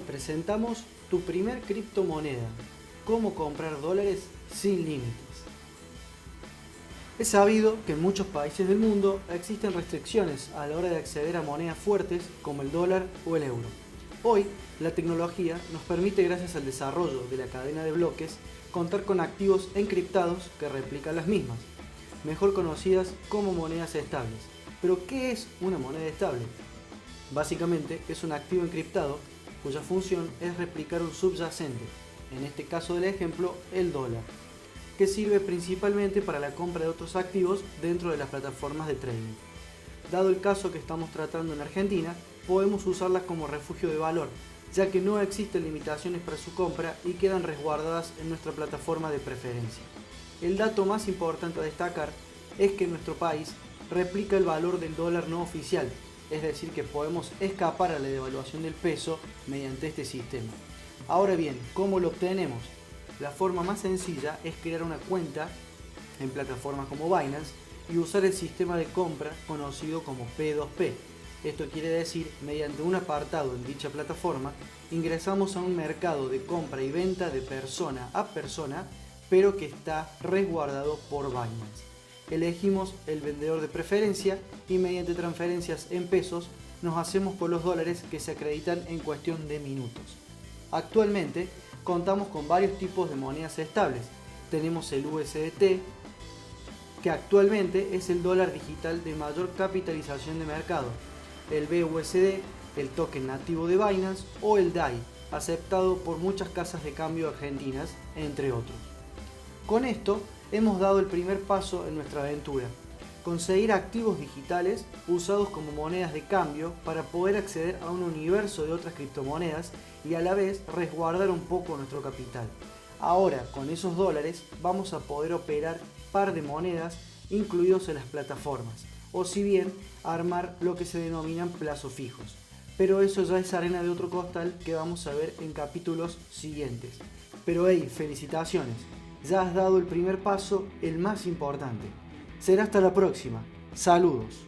Presentamos tu primer criptomoneda, cómo comprar dólares sin límites. Es sabido que en muchos países del mundo existen restricciones a la hora de acceder a monedas fuertes como el dólar o el euro. Hoy, la tecnología nos permite, gracias al desarrollo de la cadena de bloques, contar con activos encriptados que replican las mismas, mejor conocidas como monedas estables. Pero, ¿qué es una moneda estable? Básicamente, es un activo encriptado cuya función es replicar un subyacente, en este caso del ejemplo, el dólar, que sirve principalmente para la compra de otros activos dentro de las plataformas de trading. Dado el caso que estamos tratando en Argentina, podemos usarlas como refugio de valor, ya que no existen limitaciones para su compra y quedan resguardadas en nuestra plataforma de preferencia. El dato más importante a destacar es que nuestro país replica el valor del dólar no oficial, es decir, que podemos escapar a la devaluación del peso mediante este sistema. Ahora bien, ¿cómo lo obtenemos? La forma más sencilla es crear una cuenta en plataformas como Binance y usar el sistema de compra conocido como P2P. Esto quiere decir, mediante un apartado en dicha plataforma, ingresamos a un mercado de compra y venta de persona a persona, pero que está resguardado por Binance elegimos el vendedor de preferencia y mediante transferencias en pesos nos hacemos con los dólares que se acreditan en cuestión de minutos. Actualmente contamos con varios tipos de monedas estables. Tenemos el USDT, que actualmente es el dólar digital de mayor capitalización de mercado, el BUSD, el token nativo de Binance o el DAI, aceptado por muchas casas de cambio argentinas, entre otros. Con esto hemos dado el primer paso en nuestra aventura, conseguir activos digitales usados como monedas de cambio para poder acceder a un universo de otras criptomonedas y a la vez resguardar un poco nuestro capital. Ahora, con esos dólares, vamos a poder operar par de monedas incluidos en las plataformas, o si bien armar lo que se denominan plazos fijos. Pero eso ya es arena de otro costal que vamos a ver en capítulos siguientes. Pero hey, felicitaciones, ya has dado el primer paso, el más importante. Será hasta la próxima. Saludos.